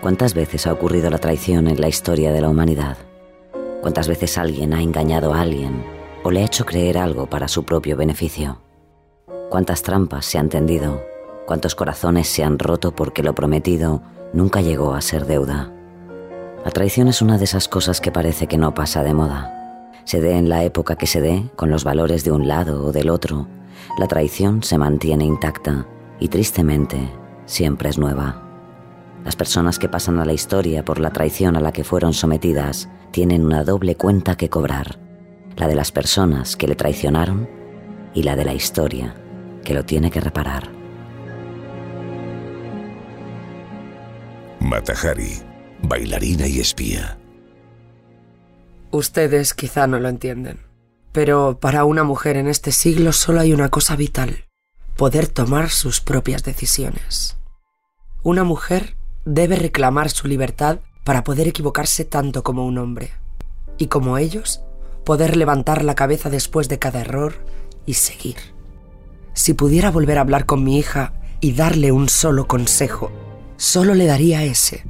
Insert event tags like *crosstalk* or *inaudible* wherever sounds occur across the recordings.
¿Cuántas veces ha ocurrido la traición en la historia de la humanidad? ¿Cuántas veces alguien ha engañado a alguien o le ha hecho creer algo para su propio beneficio? ¿Cuántas trampas se han tendido? ¿Cuántos corazones se han roto porque lo prometido nunca llegó a ser deuda? La traición es una de esas cosas que parece que no pasa de moda. Se dé en la época que se dé, con los valores de un lado o del otro, la traición se mantiene intacta y tristemente siempre es nueva. Las personas que pasan a la historia por la traición a la que fueron sometidas tienen una doble cuenta que cobrar, la de las personas que le traicionaron y la de la historia que lo tiene que reparar. Matahari, bailarina y espía. Ustedes quizá no lo entienden, pero para una mujer en este siglo solo hay una cosa vital, poder tomar sus propias decisiones. Una mujer debe reclamar su libertad para poder equivocarse tanto como un hombre. Y como ellos, poder levantar la cabeza después de cada error y seguir. Si pudiera volver a hablar con mi hija y darle un solo consejo, solo le daría ese.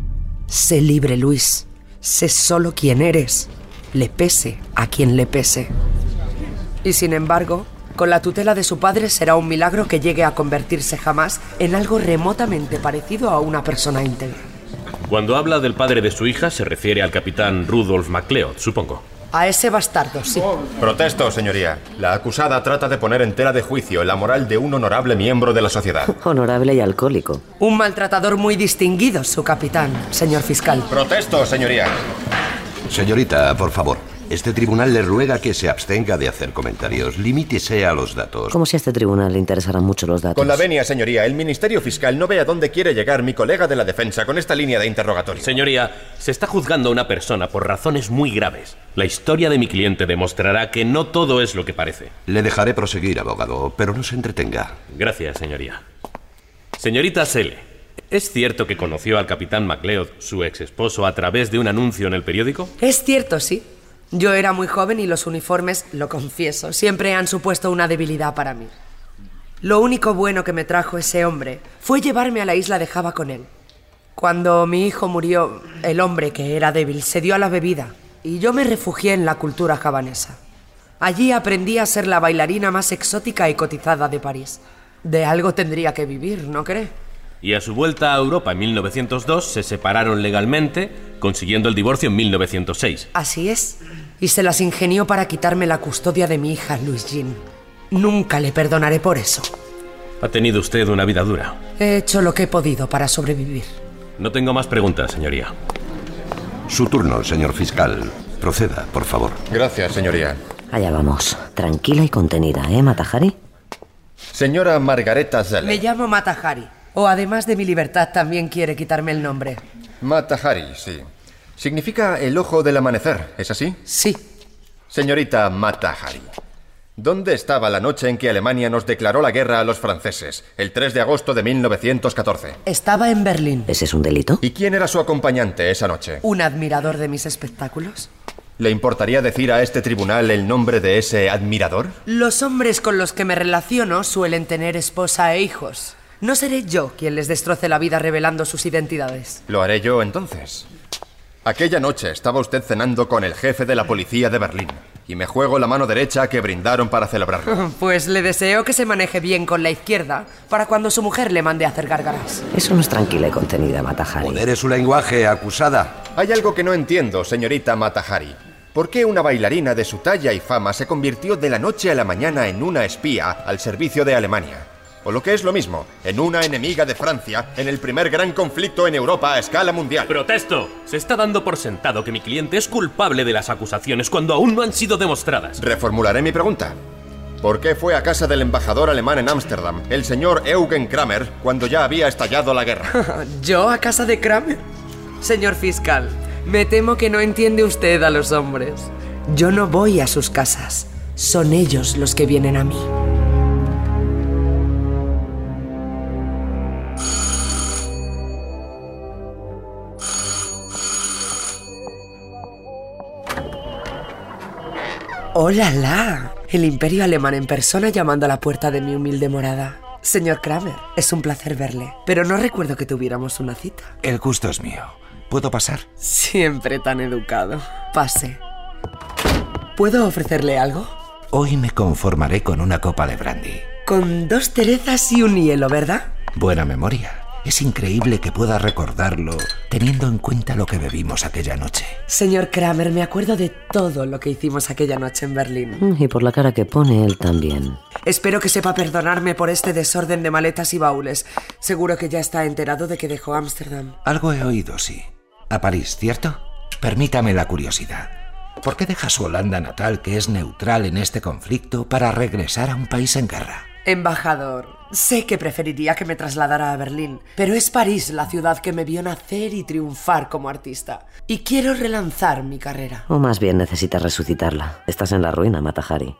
Sé libre, Luis. Sé solo quien eres. Le pese a quien le pese. Y sin embargo, con la tutela de su padre será un milagro que llegue a convertirse jamás en algo remotamente parecido a una persona íntegra. Cuando habla del padre de su hija se refiere al capitán Rudolf MacLeod, supongo. A ese bastardo, sí. Protesto, señoría. La acusada trata de poner en tela de juicio la moral de un honorable miembro de la sociedad. *laughs* Honorable y alcohólico. Un maltratador muy distinguido, su capitán, señor fiscal. Protesto, señoría. Señorita, por favor. Este tribunal le ruega que se abstenga de hacer comentarios. Limítese a los datos. Como si a este tribunal le interesaran mucho los datos. Con la venia, señoría, el Ministerio Fiscal no ve a dónde quiere llegar mi colega de la defensa con esta línea de interrogatorio. Señoría, se está juzgando a una persona por razones muy graves. La historia de mi cliente demostrará que no todo es lo que parece. Le dejaré proseguir, abogado, pero no se entretenga. Gracias, señoría. Señorita Sele, ¿es cierto que conoció al capitán MacLeod, su ex esposo, a través de un anuncio en el periódico? Es cierto, sí. Yo era muy joven y los uniformes, lo confieso, siempre han supuesto una debilidad para mí. Lo único bueno que me trajo ese hombre fue llevarme a la isla de Java con él. Cuando mi hijo murió, el hombre que era débil se dio a la bebida y yo me refugié en la cultura javanesa. Allí aprendí a ser la bailarina más exótica y cotizada de París. De algo tendría que vivir, ¿no cree? Y a su vuelta a Europa en 1902 se separaron legalmente, consiguiendo el divorcio en 1906. Así es. Y se las ingenió para quitarme la custodia de mi hija, Louise Jean. Nunca le perdonaré por eso. Ha tenido usted una vida dura. He hecho lo que he podido para sobrevivir. No tengo más preguntas, señoría. Su turno, señor fiscal. Proceda, por favor. Gracias, señoría. Allá vamos. Tranquila y contenida, ¿eh, Matahari? Señora Margareta Zeller. Me llamo Matahari. O además de mi libertad también quiere quitarme el nombre. Matahari, sí. Significa el ojo del amanecer, ¿es así? Sí. Señorita Matahari, ¿dónde estaba la noche en que Alemania nos declaró la guerra a los franceses, el 3 de agosto de 1914? Estaba en Berlín. ¿Ese es un delito? ¿Y quién era su acompañante esa noche? ¿Un admirador de mis espectáculos? ¿Le importaría decir a este tribunal el nombre de ese admirador? Los hombres con los que me relaciono suelen tener esposa e hijos. No seré yo quien les destroce la vida revelando sus identidades. Lo haré yo entonces. Aquella noche estaba usted cenando con el jefe de la policía de Berlín y me juego la mano derecha que brindaron para celebrarlo. *laughs* Pues le deseo que se maneje bien con la izquierda para cuando su mujer le mande a hacer gárgaras. Eso no es tranquila y contenida, Matahari. Modere su lenguaje, acusada. Hay algo que no entiendo, señorita Matahari. ¿Por qué una bailarina de su talla y fama se convirtió de la noche a la mañana en una espía al servicio de Alemania? O lo que es lo mismo, en una enemiga de Francia en el primer gran conflicto en Europa a escala mundial. ¡Protesto! Se está dando por sentado que mi cliente es culpable de las acusaciones cuando aún no han sido demostradas. Reformularé mi pregunta. ¿Por qué fue a casa del embajador alemán en Ámsterdam, el señor Eugen Kramer, cuando ya había estallado la guerra? *laughs* ¿Yo a casa de Kramer? Señor fiscal, me temo que no entiende usted a los hombres. Yo no voy a sus casas. Son ellos los que vienen a mí. ¡Hola, la! El imperio alemán en persona llamando a la puerta de mi humilde morada. Señor Kramer, es un placer verle, pero no recuerdo que tuviéramos una cita. El gusto es mío. ¿Puedo pasar? Siempre tan educado. Pase. ¿Puedo ofrecerle algo? Hoy me conformaré con una copa de brandy. Con dos cerezas y un hielo, ¿verdad? Buena memoria. Es increíble que pueda recordarlo teniendo en cuenta lo que bebimos aquella noche. Señor Kramer, me acuerdo de todo lo que hicimos aquella noche en Berlín. Mm, Y por la cara que pone él también. Espero que sepa perdonarme por este desorden de maletas y baúles. Seguro que ya está enterado de que dejó Ámsterdam. Algo he oído, sí. A París, ¿cierto? Permítame la curiosidad. ¿Por qué deja su Holanda natal, que es neutral en este conflicto, para regresar a un país en guerra? Embajador, sé que preferiría que me trasladara a Berlín, pero es París la ciudad que me vio nacer y triunfar como artista. Y quiero relanzar mi carrera. O más bien necesitas resucitarla. Estás en la ruina, Matahari.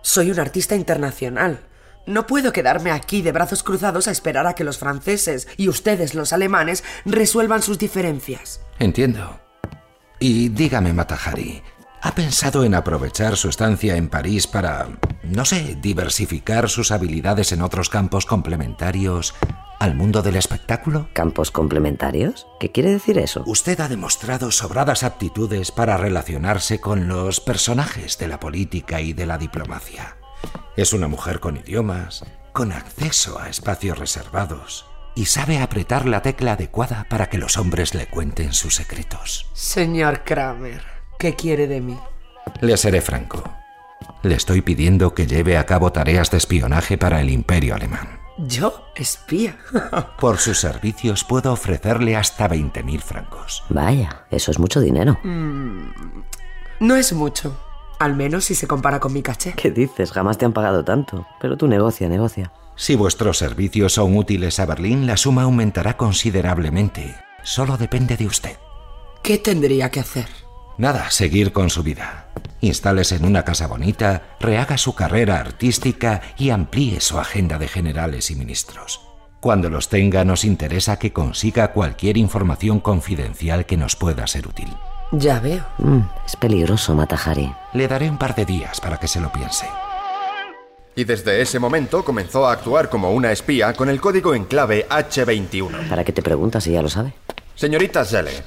Soy un artista internacional. No puedo quedarme aquí de brazos cruzados a esperar a que los franceses y ustedes, los alemanes, resuelvan sus diferencias. Entiendo. Y dígame, Matahari, ¿ha pensado en aprovechar su estancia en París para, no sé, diversificar sus habilidades en otros campos complementarios al mundo del espectáculo? ¿Campos complementarios? ¿Qué quiere decir eso? Usted ha demostrado sobradas aptitudes para relacionarse con los personajes de la política y de la diplomacia. Es una mujer con idiomas, con acceso a espacios reservados, y sabe apretar la tecla adecuada para que los hombres le cuenten sus secretos. Señor Kramer, ¿qué quiere de mí? Le seré franco. Le estoy pidiendo que lleve a cabo tareas de espionaje para el imperio alemán. ¿Yo? ¿Espía? *laughs* Por sus servicios puedo ofrecerle hasta 20.000 francos. Vaya, eso es mucho dinero. No es mucho. Al menos si se compara con mi caché. ¿Qué dices? Jamás te han pagado tanto. Pero tú negocia, negocia. Si vuestros servicios son útiles a Berlín, la suma aumentará considerablemente. Solo depende de usted. ¿Qué tendría que hacer? Nada, seguir con su vida. Instáles en una casa bonita, rehaga su carrera artística y amplíe su agenda de generales y ministros. Cuando los tenga, nos interesa que consiga cualquier información confidencial que nos pueda ser útil. Ya veo. Mm, es peligroso, Matahari. Le daré un par de días para que se lo piense. Y desde ese momento comenzó a actuar como una espía con el código en clave H21. ¿Para qué te preguntas si ya lo sabe? Señorita Zelle,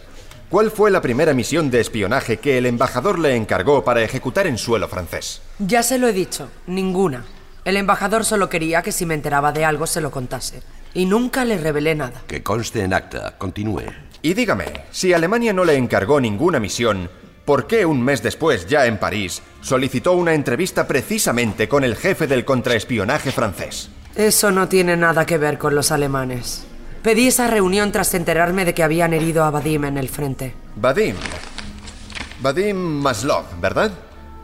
¿cuál fue la primera misión de espionaje que el embajador le encargó para ejecutar en suelo francés? Ya se lo he dicho, ninguna. El embajador solo quería que si me enteraba de algo se lo contase. Y nunca le revelé nada. Que conste en acta. Continúe. Y dígame, si Alemania no le encargó ninguna misión, ¿por qué un mes después, ya en París, solicitó una entrevista precisamente con el jefe del contraespionaje francés? Eso no tiene nada que ver con los alemanes. Pedí esa reunión tras enterarme de que habían herido a Vadim en el frente. Vadim. Vadim Maslov, ¿verdad?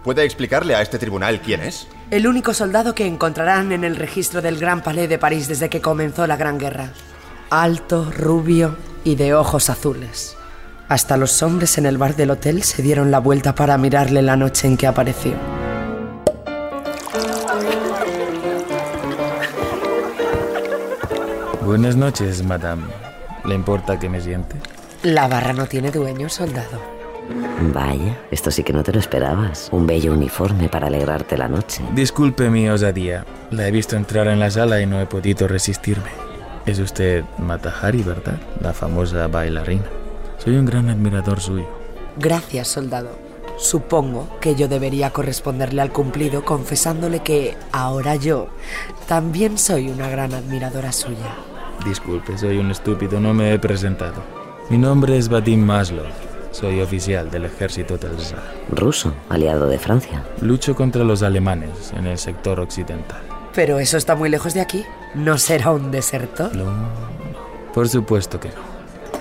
¿Puede explicarle a este tribunal quién es? El único soldado que encontrarán en el registro del Gran Palais de París desde que comenzó la Gran Guerra. Alto, rubio y de ojos azules. Hasta los hombres en el bar del hotel se dieron la vuelta para mirarle la noche en que apareció. Buenas noches, madame. ¿Le importa que me siente? La barra no tiene dueño, soldado. Vaya, esto sí que no te lo esperabas. Un bello uniforme para alegrarte la noche. Disculpe mi osadía. La he visto entrar en la sala y no he podido resistirme. Es usted Matahari, ¿verdad? La famosa bailarina. Soy un gran admirador suyo. Gracias, soldado. Supongo que yo debería corresponderle al cumplido confesándole que ahora yo también soy una gran admiradora suya. Disculpe, soy un estúpido, no me he presentado. Mi nombre es Vadim Maslov. Soy oficial del ejército del zar. Ruso, aliado de Francia. Lucho contra los alemanes en el sector occidental. Pero eso está muy lejos de aquí. ¿No será un desertor? No, no. Por supuesto que no.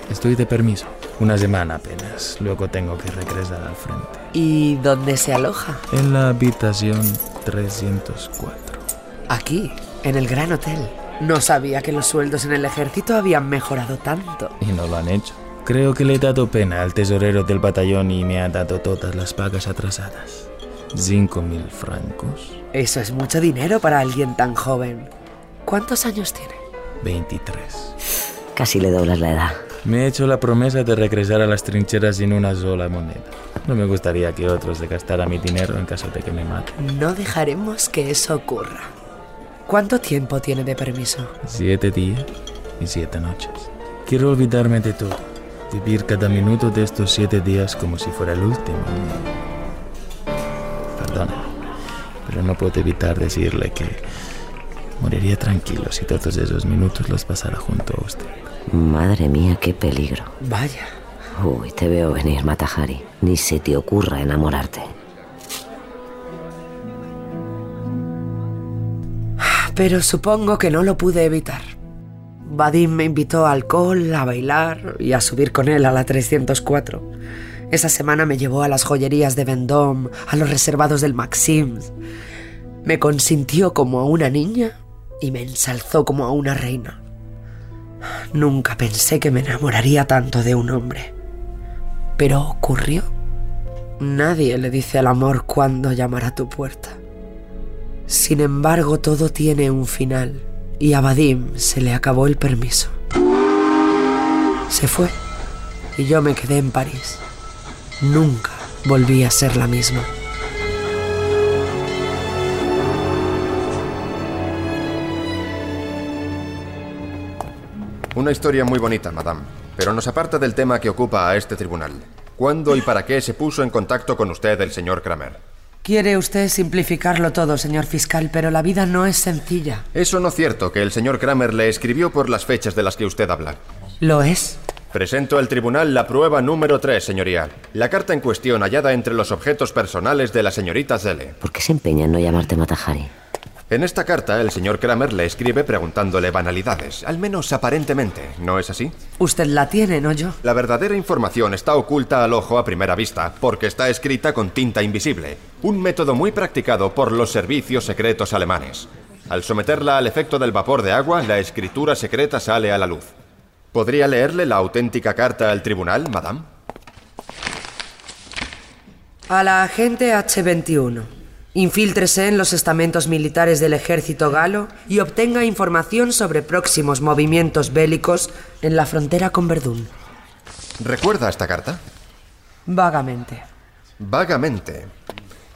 Estoy de permiso. Una semana apenas. Luego tengo que regresar al frente. ¿Y dónde se aloja? En la habitación 304. Aquí, en el Gran Hotel. No sabía que los sueldos en el ejército habían mejorado tanto. Y no lo han hecho. Creo que le he dado pena al tesorero del batallón y me ha dado todas las pagas atrasadas. Cinco mil francos. Eso es mucho dinero para alguien tan joven. ¿Cuántos años tiene? 23. Casi le doblas la edad. Me he hecho la promesa de regresar a las trincheras sin una sola moneda. No me gustaría que otros se gastara mi dinero en caso de que me maten. No dejaremos que eso ocurra. ¿Cuánto tiempo tiene de permiso? Siete días y siete noches. Quiero olvidarme de todo. Vivir cada minuto de estos siete días como si fuera el último. Perdona, pero no puedo evitar decirle que moriría tranquilo si todos esos minutos los pasara junto a usted. Madre mía, qué peligro. Vaya. Uy, te veo venir, Matahari. Ni se te ocurra enamorarte. Pero supongo que no lo pude evitar. Vadim me invitó a alcohol, a bailar y a subir con él a la 304. Esa semana me llevó a las joyerías de Vendôme, a los reservados del Maxims. Me consintió como a una niña y me ensalzó como a una reina. Nunca pensé que me enamoraría tanto de un hombre. Pero ocurrió. Nadie le dice al amor cuándo llamar a tu puerta. Sin embargo, todo tiene un final y a Vadim se le acabó el permiso. Se fue y yo me quedé en París. Nunca volví a ser la misma. Una historia muy bonita, madame, pero nos aparta del tema que ocupa a este tribunal. ¿Cuándo y para qué se puso en contacto con usted el señor Kramer? Quiere usted simplificarlo todo, señor fiscal, pero la vida no es sencilla. ¿Eso no es cierto que el señor Kramer le escribió por las fechas de las que usted habla? ¿Lo es? Presento al tribunal la prueba número 3, señoría. La carta en cuestión hallada entre los objetos personales de la señorita Zelle. ¿Por qué se empeña en no llamarte Matahari? En esta carta, el señor Kramer le escribe preguntándole banalidades, al menos aparentemente, ¿no es así? Usted la tiene, no yo. La verdadera información está oculta al ojo a primera vista, porque está escrita con tinta invisible, un método muy practicado por los servicios secretos alemanes. Al someterla al efecto del vapor de agua, la escritura secreta sale a la luz. ¿Podría leerle la auténtica carta al tribunal, madame? A la agente H21. Infíltrese en los estamentos militares del ejército galo y obtenga información sobre próximos movimientos bélicos en la frontera con Verdún. ¿Recuerda esta carta? Vagamente. Vagamente.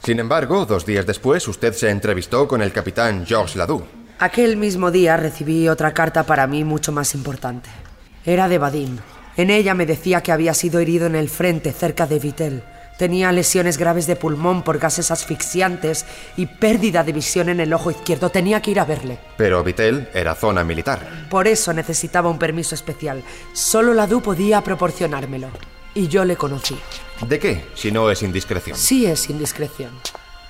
Sin embargo, dos días después usted se entrevistó con el capitán Georges Ladoux. Aquel mismo día recibí otra carta para mí mucho más importante. Era de Vadim. En ella me decía que había sido herido en el frente cerca de Vitel. Tenía lesiones graves de pulmón por gases asfixiantes y pérdida de visión en el ojo izquierdo. Tenía que ir a verle. Pero Vitel era zona militar. Por eso necesitaba un permiso especial. Solo la DU podía proporcionármelo. Y yo le conocí. ¿De qué, si no es indiscreción? Sí es indiscreción.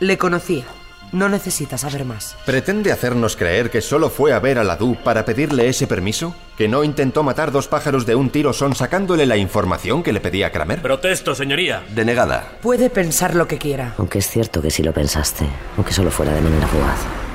Le conocía. No necesita saber más. ¿Pretende hacernos creer que solo fue a ver a Ladú para pedirle ese permiso? ¿Que no intentó matar dos pájaros de un tiro son sacándole la información que le pedía Kramer? Protesto, señoría. Denegada. Puede pensar lo que quiera. Aunque es cierto que sí lo pensaste, aunque solo fuera de manera fugaz.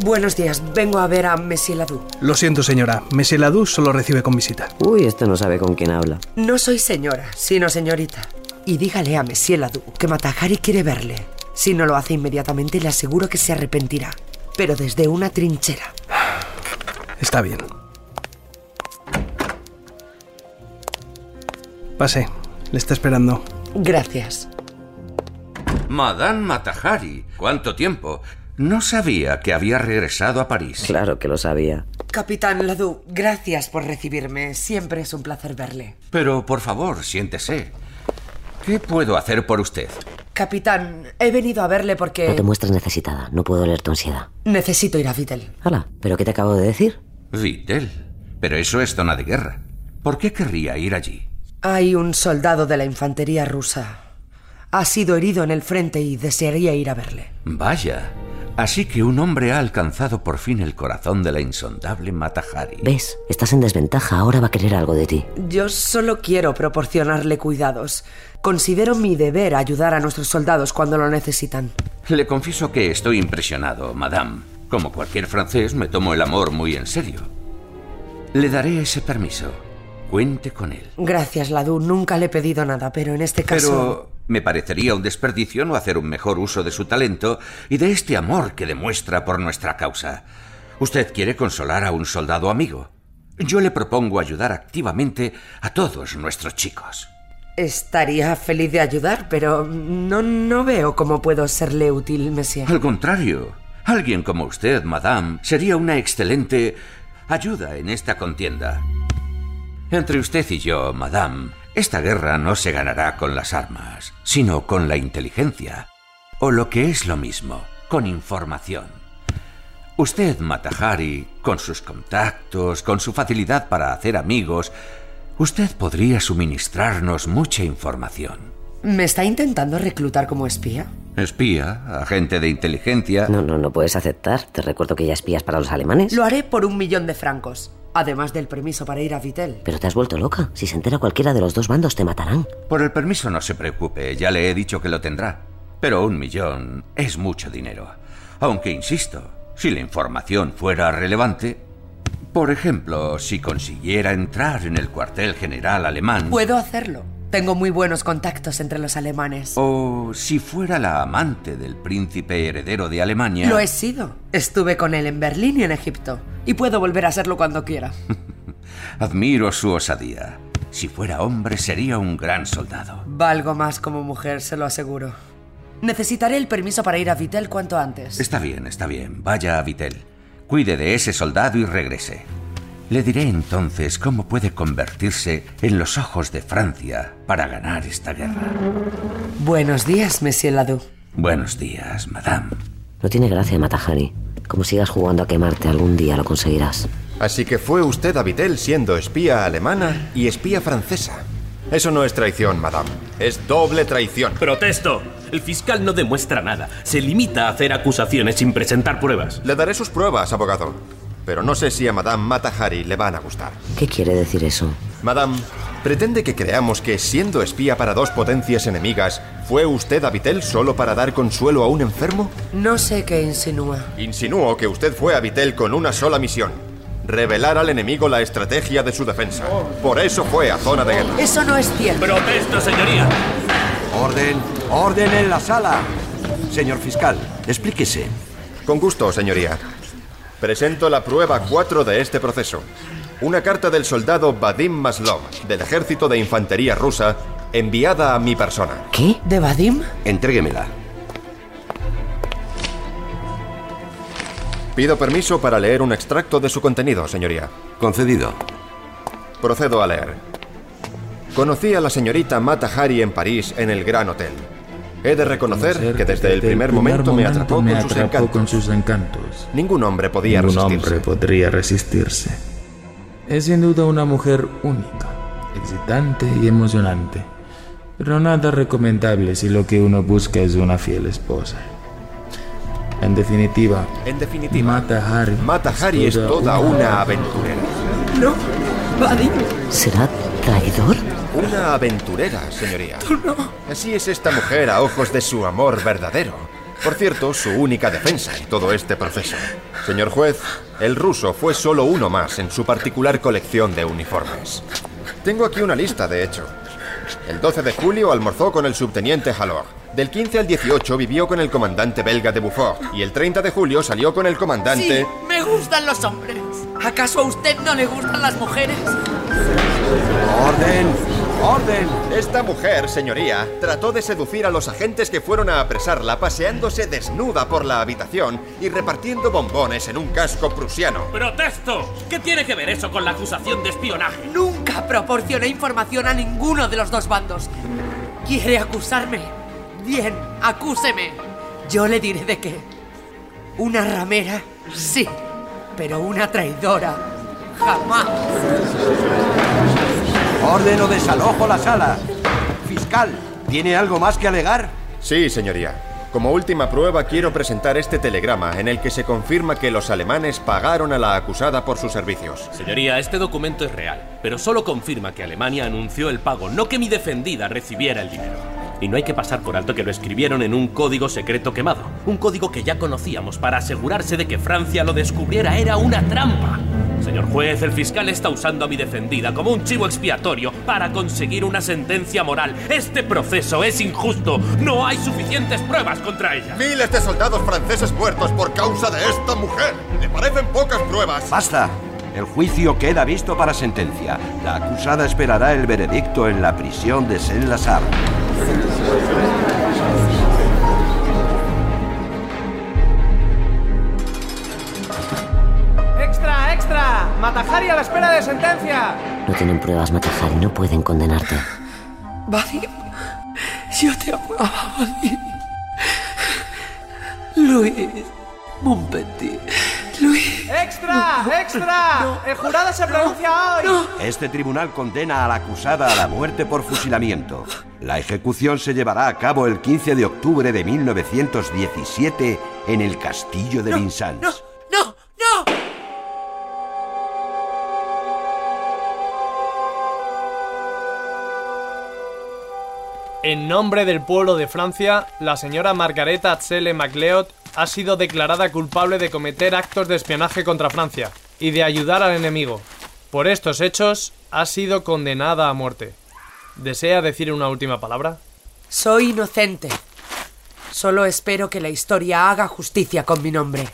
Buenos días. Vengo a ver a Monsieur Ladou. Lo siento, señora. Monsieur Ladou solo recibe con visita. Uy, este no sabe con quién habla. No soy señora, sino señorita. Y dígale a Monsieur Ladou que Matahari quiere verle. Si no lo hace inmediatamente, le aseguro que se arrepentirá. Pero desde una trinchera. Está bien. Pase. Le está esperando. Gracias. Madame Matahari, ¿cuánto tiempo? No sabía que había regresado a París. Claro que lo sabía. Capitán Ladou, gracias por recibirme. Siempre es un placer verle. Pero por favor, siéntese. ¿Qué puedo hacer por usted? Capitán, he venido a verle porque... No te muestres necesitada. No puedo leer tu ansiedad. Necesito ir a Vittel. Hala, ¿pero qué te acabo de decir? Vittel. Pero eso es zona de guerra. ¿Por qué querría ir allí? Hay un soldado de la infantería rusa. Ha sido herido en el frente y desearía ir a verle. Vaya. Así que un hombre ha alcanzado por fin el corazón de la insondable Matahari. ¿Ves? Estás en desventaja. Ahora va a querer algo de ti. Yo solo quiero proporcionarle cuidados. Considero mi deber ayudar a nuestros soldados cuando lo necesitan. Le confieso que estoy impresionado, madame. Como cualquier francés, me tomo el amor muy en serio. Le daré ese permiso. Cuente con él. Gracias, Ladu. Nunca le he pedido nada, pero en este caso... Pero me parecería un desperdicio no hacer un mejor uso de su talento y de este amor que demuestra por nuestra causa. Usted quiere consolar a un soldado amigo. Yo le propongo ayudar activamente a todos nuestros chicos. Estaría feliz de ayudar, pero no, no veo cómo puedo serle útil, Monsieur. Al contrario, alguien como usted, madame, sería una excelente ayuda en esta contienda. Entre usted y yo, madame, esta guerra no se ganará con las armas, sino con la inteligencia. O lo que es lo mismo, con información. Usted, Matahari, con sus contactos, con su facilidad para hacer amigos, usted podría suministrarnos mucha información. ¿Me está intentando reclutar como espía? Espía, agente de inteligencia. No, no, no puedes aceptar. Te recuerdo que ya espías para los alemanes. Lo haré por un millón de francos. Además del permiso para ir a Vittel. Pero te has vuelto loca. Si se entera cualquiera de los dos bandos, te matarán. Por el permiso no se preocupe, ya le he dicho que lo tendrá. Pero un millón es mucho dinero. Aunque, insisto, si la información fuera relevante... Por ejemplo, si consiguiera entrar en el cuartel general alemán... Puedo hacerlo. Tengo muy buenos contactos entre los alemanes. O si fuera la amante del príncipe heredero de Alemania... Lo he sido. Estuve con él en Berlín y en Egipto. Y puedo volver a serlo cuando quiera. *laughs* Admiro su osadía. Si fuera hombre sería un gran soldado. Valgo más como mujer, se lo aseguro. Necesitaré el permiso para ir a Vittel cuanto antes. Está bien, está bien. Vaya a Vittel. Cuide de ese soldado y regrese. Le diré entonces cómo puede convertirse en los ojos de Francia para ganar esta guerra. Buenos días, Monsieur Ladu. Buenos días, madame. No tiene gracia, Matahari. Como sigas jugando a quemarte, algún día lo conseguirás. Así que fue usted a Vittel siendo espía alemana y espía francesa. Eso no es traición, madame. Es doble traición. Protesto. El fiscal no demuestra nada. Se limita a hacer acusaciones sin presentar pruebas. Le daré sus pruebas, abogado. Pero no sé si a Madame Matahari le van a gustar. ¿Qué quiere decir eso? Madame, ¿pretende que creamos que, siendo espía para dos potencias enemigas, fue usted a Vittel solo para dar consuelo a un enfermo? No sé qué insinúa. Insinúo que usted fue a Vittel con una sola misión. Revelar al enemigo la estrategia de su defensa. Por eso fue a zona de guerra. Eso no es cierto. Protesto, señoría. Orden, orden en la sala. Señor fiscal, explíquese. Con gusto, señoría. Presento la prueba 4 de este proceso. Una carta del soldado Vadim Maslov, del ejército de infantería rusa, enviada a mi persona. ¿Qué? ¿De Vadim? Entréguemela. Pido permiso para leer un extracto de su contenido, señoría. Concedido. Procedo a leer. Conocí a la señorita Mata Hari en París en el Gran Hotel. He de reconocer que desde el primer momento me atrapó con sus encantos. Ningún hombre podía Ningún resistirse. hombre podría resistirse. Es sin duda una mujer única, excitante y emocionante. Pero nada recomendable si lo que uno busca es una fiel esposa. En definitiva, En definitiva, Mata Hari. Mata Hari es toda una aventurera. No. Vadim. ¿Será traidor? Una aventurera, señoría. Así es esta mujer a ojos de su amor verdadero. Por cierto, su única defensa en todo este proceso. Señor juez, el ruso fue solo uno más en su particular colección de uniformes. Tengo aquí una lista, de hecho. El 12 de julio almorzó con el subteniente Halor. Del 15 al 18 vivió con el comandante belga de Beaufort. Y el 30 de julio salió con el comandante... Sí, me gustan los hombres. ¿Acaso a usted no le gustan las mujeres? Orden, orden. Esta mujer, señoría, trató de seducir a los agentes que fueron a apresarla paseándose desnuda por la habitación y repartiendo bombones en un casco prusiano. ¡Protesto! ¿Qué tiene que ver eso con la acusación de espionaje? Nunca proporcioné información a ninguno de los dos bandos. ¿Quiere acusarme Bien, acúseme. Yo le diré de qué. Una ramera, sí, pero una traidora, jamás. Orden o desalojo la sala. Fiscal, ¿tiene algo más que alegar? Sí, señoría. Como última prueba quiero presentar este telegrama en el que se confirma que los alemanes pagaron a la acusada por sus servicios. Señoría, este documento es real, pero solo confirma que Alemania anunció el pago, no que mi defendida recibiera el dinero. Y no hay que pasar por alto que lo escribieron en un código secreto quemado, un código que ya conocíamos para asegurarse de que Francia lo descubriera era una trampa. Señor juez, el fiscal está usando a mi defendida como un chivo expiatorio para conseguir una sentencia moral. Este proceso es injusto. No hay suficientes pruebas contra ella. Miles de soldados franceses muertos por causa de esta mujer. ¿Le parecen pocas pruebas? Basta. El juicio queda visto para sentencia. La acusada esperará el veredicto en la prisión de Saint-Lazare. ¡Matajari a la espera de sentencia! No tienen pruebas, Matajari, no pueden condenarte. Vadim, yo te amaba, Vadim. Luis, mon petit. Luis. ¡Extra! ¡Extra! ¡El jurado se pronuncia hoy! Este tribunal condena a la acusada a la muerte por fusilamiento. La ejecución se llevará a cabo el 15 de octubre de 1917 en el castillo de Vincennes. En nombre del pueblo de Francia, la señora Margareta Atzele MacLeod ha sido declarada culpable de cometer actos de espionaje contra Francia y de ayudar al enemigo. Por estos hechos, ha sido condenada a muerte. ¿Desea decir una última palabra? Soy inocente. Solo espero que la historia haga justicia con mi nombre.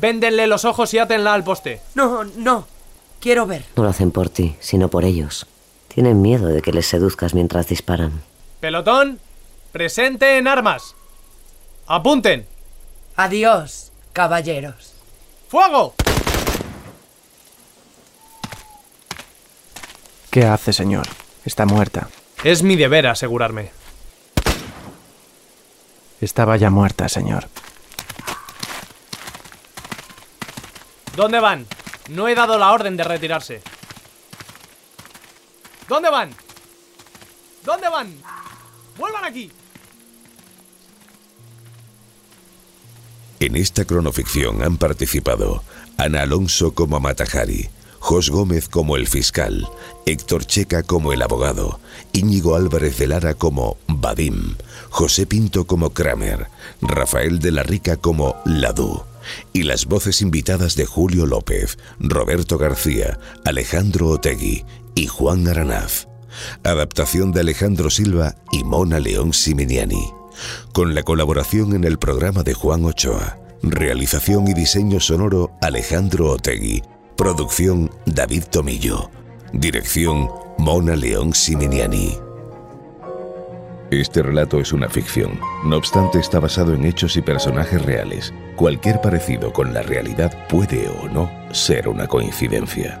Véndenle los ojos y átenla al poste. No, no. Quiero ver. No lo hacen por ti, sino por ellos. Tienen miedo de que les seduzcas mientras disparan. Pelotón, presente en armas. Apunten. Adiós, caballeros. ¡Fuego! ¿Qué hace, señor? Está muerta. Es mi deber asegurarme. Estaba ya muerta, señor. ¿Dónde van? No he dado la orden de retirarse. ¿Dónde van? ¿Dónde van? ¡Vuelvan aquí! En esta cronoficción han participado Ana Alonso como Matajari, Jos Gómez como el fiscal, Héctor Checa como el abogado, Íñigo Álvarez de Lara como Vadim, José Pinto como Kramer, Rafael de la Rica como Ladú, y las voces invitadas de Julio López, Roberto García, Alejandro Otegui y Juan Aranaz. Adaptación de Alejandro Silva y Mona León Siminiani. Con la colaboración en el programa de Juan Ochoa. Realización y diseño sonoro Alejandro Otegui. Producción David Tomillo. Dirección Mona León Siminiani. Este relato es una ficción, no obstante está basado en hechos y personajes reales. Cualquier parecido con la realidad puede o no ser una coincidencia.